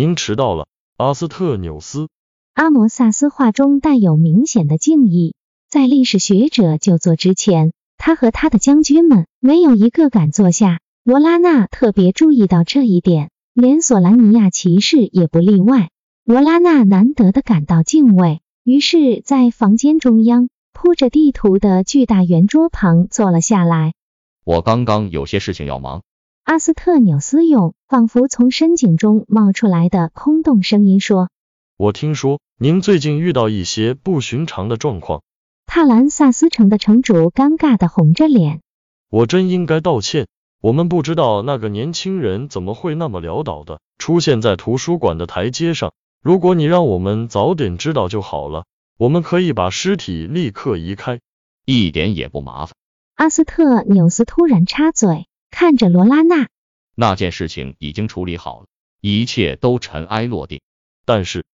您迟到了，阿斯特纽斯。阿摩萨斯话中带有明显的敬意。在历史学者就座之前，他和他的将军们没有一个敢坐下。罗拉娜特别注意到这一点，连索兰尼亚骑士也不例外。罗拉娜难得的感到敬畏，于是，在房间中央铺着地图的巨大圆桌旁坐了下来。我刚刚有些事情要忙。阿斯特纽斯用仿佛从深井中冒出来的空洞声音说：“我听说您最近遇到一些不寻常的状况。”帕兰萨斯城的城主尴尬的红着脸：“我真应该道歉，我们不知道那个年轻人怎么会那么潦倒的出现在图书馆的台阶上。如果你让我们早点知道就好了，我们可以把尸体立刻移开，一点也不麻烦。”阿斯特纽斯突然插嘴。看着罗拉娜，那件事情已经处理好了，一切都尘埃落定。但是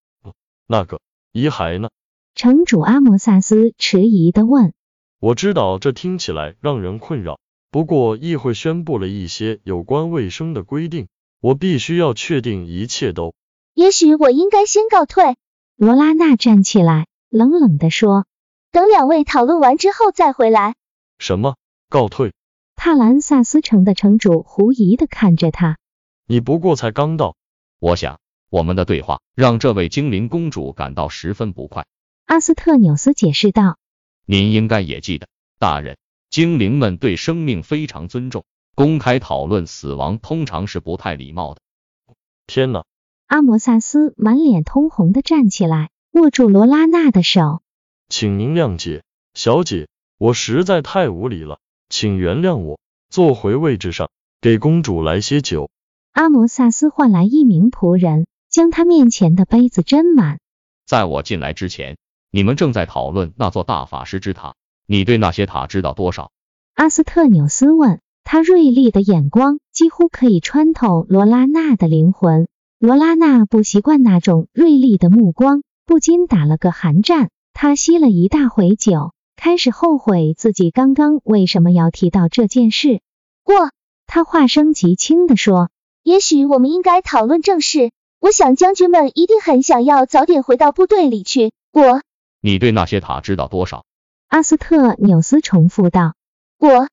那个遗骸呢？城主阿摩萨斯迟疑的问。我知道这听起来让人困扰，不过议会宣布了一些有关卫生的规定，我必须要确定一切都。也许我应该先告退。罗拉娜站起来，冷冷的说。等两位讨论完之后再回来。什么？告退？帕兰萨斯城的城主狐疑的看着他，你不过才刚到，我想我们的对话让这位精灵公主感到十分不快。阿斯特纽斯解释道：“您应该也记得，大人，精灵们对生命非常尊重，公开讨论死亡通常是不太礼貌的。”天哪！阿摩萨斯满脸通红的站起来，握住罗拉娜的手，请您谅解，小姐，我实在太无礼了。请原谅我，坐回位置上，给公主来些酒。阿摩萨斯唤来一名仆人，将他面前的杯子斟满。在我进来之前，你们正在讨论那座大法师之塔。你对那些塔知道多少？阿斯特纽斯问。他锐利的眼光几乎可以穿透罗拉娜的灵魂。罗拉娜不习惯那种锐利的目光，不禁打了个寒战。他吸了一大回酒。开始后悔自己刚刚为什么要提到这件事。过，他话声极轻的说：“也许我们应该讨论正事。我想将军们一定很想要早点回到部队里去。”我，你对那些塔知道多少？阿斯特纽斯重复道。我，呃，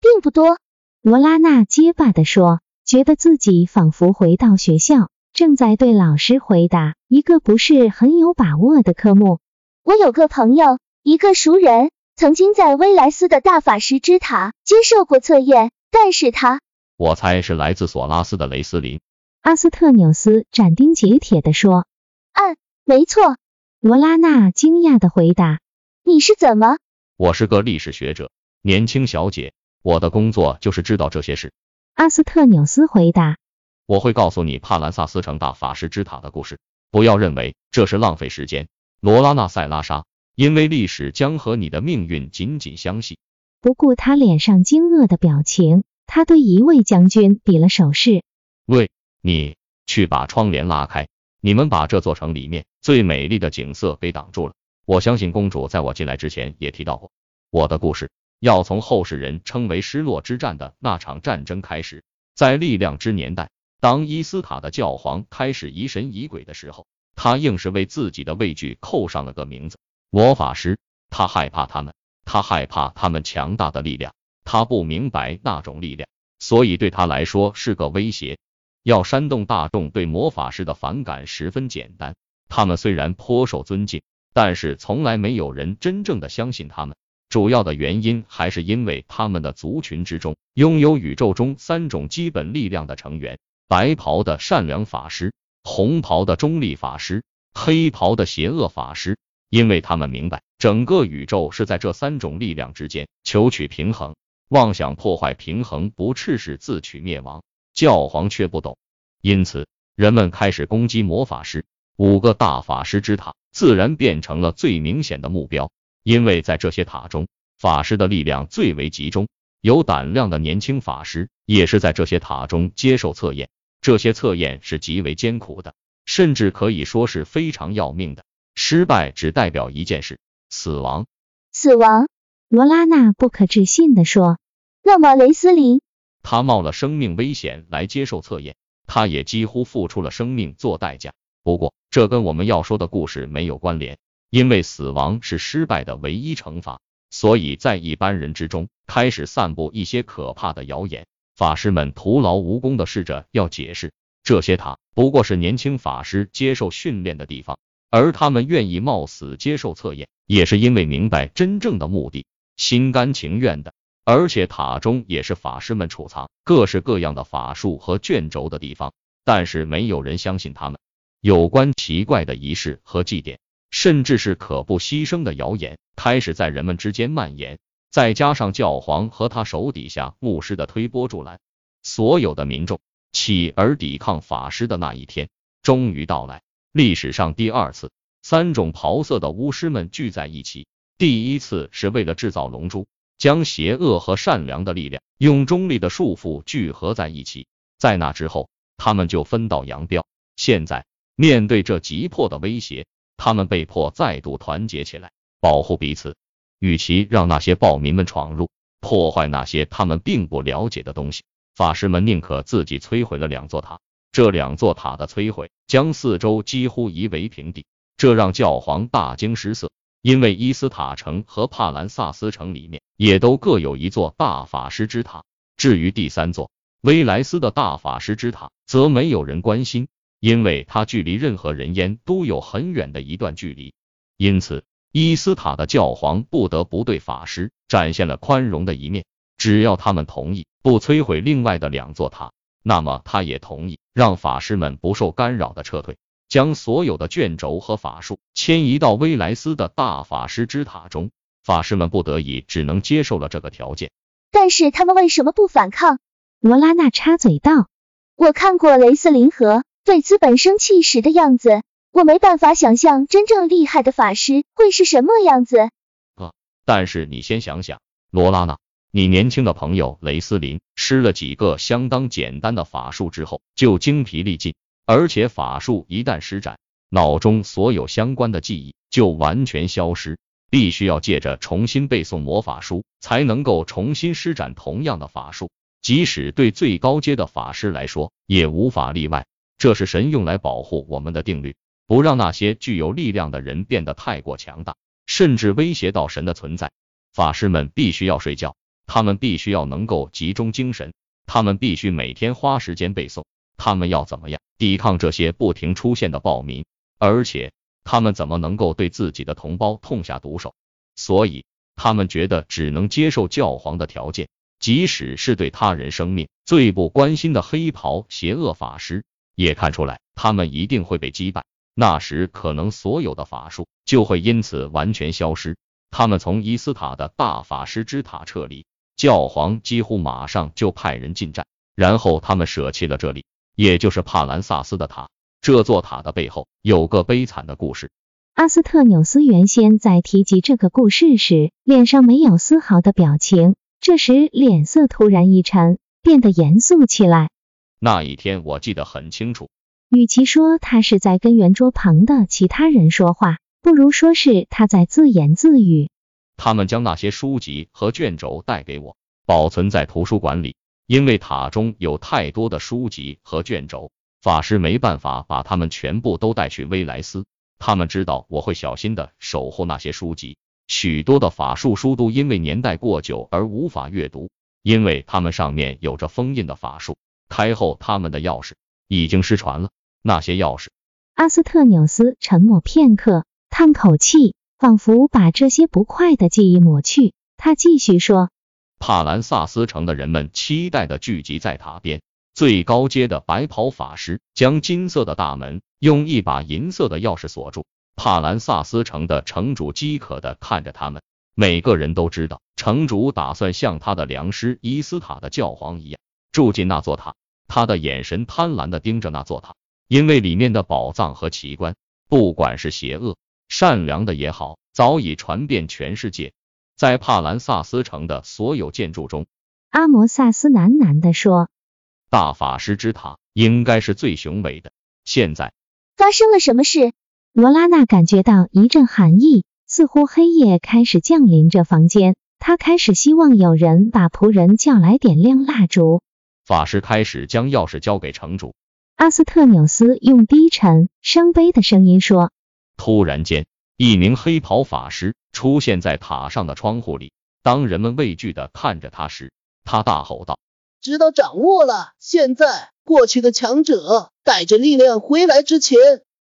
并不多。罗拉娜结巴的说，觉得自己仿佛回到学校，正在对老师回答一个不是很有把握的科目。我有个朋友。一个熟人曾经在威莱斯的大法师之塔接受过测验，但是他，我猜是来自索拉斯的雷斯林。阿斯特纽斯斩钉截铁地说：“嗯，没错。”罗拉娜惊讶地回答：“你是怎么？”我是个历史学者，年轻小姐，我的工作就是知道这些事。阿斯特纽斯回答：“我会告诉你帕兰萨斯城大法师之塔的故事，不要认为这是浪费时间。”罗拉娜塞拉莎。因为历史将和你的命运紧紧相系。不顾他脸上惊愕的表情，他对一位将军比了手势：“喂，你去把窗帘拉开。你们把这座城里面最美丽的景色给挡住了。”我相信公主在我进来之前也提到过，我的故事要从后世人称为失落之战的那场战争开始。在力量之年代，当伊斯塔的教皇开始疑神疑鬼的时候，他硬是为自己的畏惧扣上了个名字。魔法师，他害怕他们，他害怕他们强大的力量，他不明白那种力量，所以对他来说是个威胁。要煽动大众对魔法师的反感十分简单，他们虽然颇受尊敬，但是从来没有人真正的相信他们。主要的原因还是因为他们的族群之中拥有宇宙中三种基本力量的成员：白袍的善良法师，红袍的中立法师，黑袍的邪恶法师。因为他们明白，整个宇宙是在这三种力量之间求取平衡，妄想破坏平衡，不啻是自取灭亡。教皇却不懂，因此人们开始攻击魔法师。五个大法师之塔自然变成了最明显的目标，因为在这些塔中，法师的力量最为集中。有胆量的年轻法师也是在这些塔中接受测验，这些测验是极为艰苦的，甚至可以说是非常要命的。失败只代表一件事：死亡。死亡。罗拉娜不可置信地说：“那么雷斯林，他冒了生命危险来接受测验，他也几乎付出了生命做代价。不过，这跟我们要说的故事没有关联，因为死亡是失败的唯一惩罚。所以在一般人之中开始散布一些可怕的谣言。法师们徒劳无功的试着要解释，这些塔不过是年轻法师接受训练的地方，而他们愿意冒死接受测验，也是因为明白真正的目的。”心甘情愿的，而且塔中也是法师们储藏各式各样的法术和卷轴的地方，但是没有人相信他们。有关奇怪的仪式和祭典，甚至是可不牺牲的谣言，开始在人们之间蔓延。再加上教皇和他手底下牧师的推波助澜，所有的民众起而抵抗法师的那一天终于到来。历史上第二次，三种袍色的巫师们聚在一起。第一次是为了制造龙珠，将邪恶和善良的力量用中立的束缚聚合在一起。在那之后，他们就分道扬镳。现在面对这急迫的威胁，他们被迫再度团结起来，保护彼此。与其让那些暴民们闯入，破坏那些他们并不了解的东西，法师们宁可自己摧毁了两座塔。这两座塔的摧毁，将四周几乎夷为平地，这让教皇大惊失色。因为伊斯塔城和帕兰萨斯城里面也都各有一座大法师之塔，至于第三座威莱斯的大法师之塔，则没有人关心，因为它距离任何人烟都有很远的一段距离。因此，伊斯塔的教皇不得不对法师展现了宽容的一面，只要他们同意不摧毁另外的两座塔，那么他也同意让法师们不受干扰的撤退。将所有的卷轴和法术迁移到威莱斯的大法师之塔中，法师们不得已只能接受了这个条件。但是他们为什么不反抗？罗拉娜插嘴道：“我看过雷斯林和对资本生气时的样子，我没办法想象真正厉害的法师会是什么样子。”啊！但是你先想想，罗拉娜，你年轻的朋友雷斯林施了几个相当简单的法术之后，就精疲力尽。而且法术一旦施展，脑中所有相关的记忆就完全消失，必须要借着重新背诵魔法书，才能够重新施展同样的法术。即使对最高阶的法师来说，也无法例外。这是神用来保护我们的定律，不让那些具有力量的人变得太过强大，甚至威胁到神的存在。法师们必须要睡觉，他们必须要能够集中精神，他们必须每天花时间背诵。他们要怎么样抵抗这些不停出现的暴民？而且他们怎么能够对自己的同胞痛下毒手？所以他们觉得只能接受教皇的条件，即使是对他人生命最不关心的黑袍邪恶法师，也看出来他们一定会被击败。那时可能所有的法术就会因此完全消失。他们从伊斯塔的大法师之塔撤离，教皇几乎马上就派人进站，然后他们舍弃了这里。也就是帕兰萨斯的塔，这座塔的背后有个悲惨的故事。阿斯特纽斯原先在提及这个故事时，脸上没有丝毫的表情，这时脸色突然一沉，变得严肃起来。那一天我记得很清楚。与其说他是在跟圆桌旁的其他人说话，不如说是他在自言自语。他们将那些书籍和卷轴带给我，保存在图书馆里。因为塔中有太多的书籍和卷轴，法师没办法把他们全部都带去威莱斯。他们知道我会小心的守护那些书籍，许多的法术书都因为年代过久而无法阅读，因为它们上面有着封印的法术。开后，他们的钥匙已经失传了。那些钥匙，阿斯特纽斯沉默片刻，叹口气，仿佛把这些不快的记忆抹去。他继续说。帕兰萨斯城的人们期待的聚集在塔边，最高阶的白袍法师将金色的大门用一把银色的钥匙锁住。帕兰萨斯城的城主饥渴的看着他们，每个人都知道，城主打算像他的良师伊斯塔的教皇一样住进那座塔。他的眼神贪婪的盯着那座塔，因为里面的宝藏和奇观，不管是邪恶、善良的也好，早已传遍全世界。在帕兰萨斯城的所有建筑中，阿摩萨斯喃喃地说：“大法师之塔应该是最雄伟的。”现在发生了什么事？罗拉娜感觉到一阵寒意，似乎黑夜开始降临这房间。她开始希望有人把仆人叫来点亮蜡烛。法师开始将钥匙交给城主阿斯特纽斯，用低沉、伤悲的声音说：“突然间，一名黑袍法师。”出现在塔上的窗户里。当人们畏惧的看着他时，他大吼道：“知道掌握了！现在，过去的强者带着力量回来之前，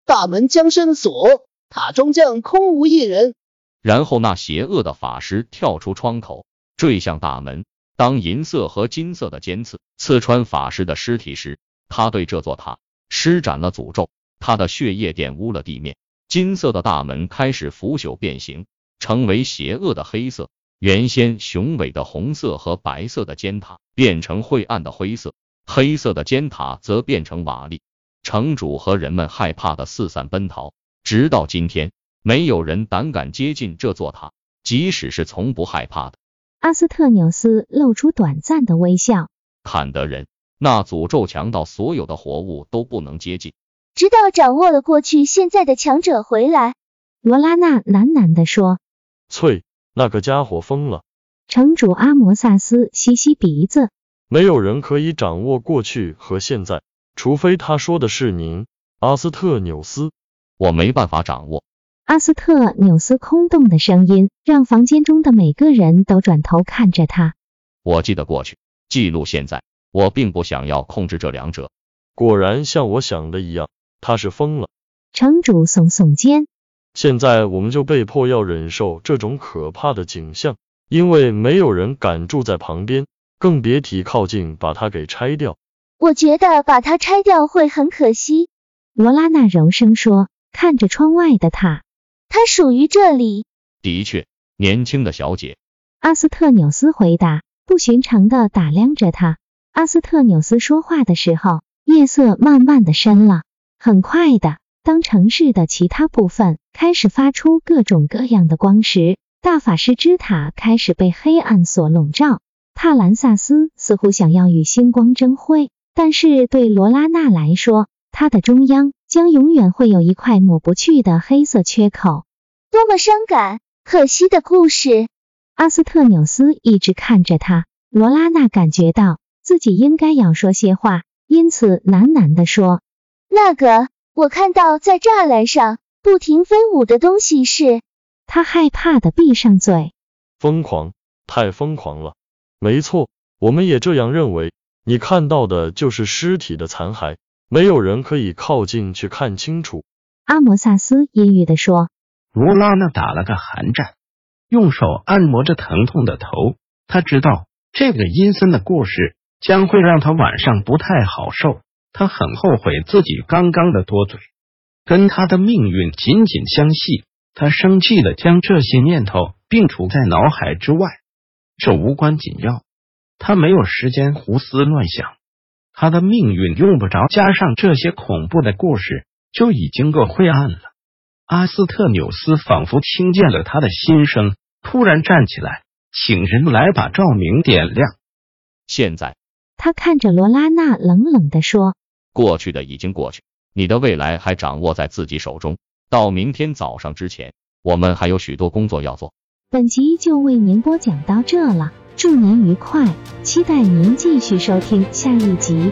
大门将深锁，塔中将空无一人。”然后，那邪恶的法师跳出窗口，坠向大门。当银色和金色的尖刺刺穿法师的尸体时，他对这座塔施展了诅咒。他的血液玷污了地面，金色的大门开始腐朽变形。成为邪恶的黑色，原先雄伟的红色和白色的尖塔变成晦暗的灰色，黑色的尖塔则变成瓦砾。城主和人们害怕的四散奔逃，直到今天，没有人胆敢接近这座塔，即使是从不害怕的。阿斯特纽斯露出短暂的微笑。坎德人，那诅咒强到所有的活物都不能接近。直到掌握了过去现在的强者回来，罗拉娜喃喃地说。翠，那个家伙疯了。城主阿摩萨斯吸吸鼻子。没有人可以掌握过去和现在，除非他说的是您，阿斯特纽斯。我没办法掌握。阿斯特纽斯空洞的声音让房间中的每个人都转头看着他。我记得过去，记录现在。我并不想要控制这两者。果然像我想的一样，他是疯了。城主耸耸肩。现在我们就被迫要忍受这种可怕的景象，因为没有人敢住在旁边，更别提靠近把它给拆掉。我觉得把它拆掉会很可惜。罗拉娜柔声说，看着窗外的塔，它属于这里。的确，年轻的小姐。阿斯特纽斯回答，不寻常的打量着他。阿斯特纽斯说话的时候，夜色慢慢的深了，很快的。当城市的其他部分开始发出各种各样的光时，大法师之塔开始被黑暗所笼罩。帕兰萨斯似乎想要与星光争辉，但是对罗拉娜来说，它的中央将永远会有一块抹不去的黑色缺口。多么伤感、可惜的故事！阿斯特纽斯一直看着他。罗拉娜感觉到自己应该要说些话，因此喃喃地说：“那个。”我看到在栅栏上不停飞舞的东西是……他害怕的闭上嘴。疯狂，太疯狂了。没错，我们也这样认为。你看到的就是尸体的残骸，没有人可以靠近去看清楚。阿摩萨斯阴郁的说。罗拉娜打了个寒战，用手按摩着疼痛的头。他知道这个阴森的故事将会让他晚上不太好受。他很后悔自己刚刚的多嘴，跟他的命运紧紧相系。他生气的将这些念头并除在脑海之外，这无关紧要。他没有时间胡思乱想，他的命运用不着加上这些恐怖的故事，就已经够灰暗了。阿斯特纽斯仿佛听见了他的心声，突然站起来，请人来把照明点亮。现在，他看着罗拉娜，冷冷的说。过去的已经过去，你的未来还掌握在自己手中。到明天早上之前，我们还有许多工作要做。本集就为您播讲到这了，祝您愉快，期待您继续收听下一集。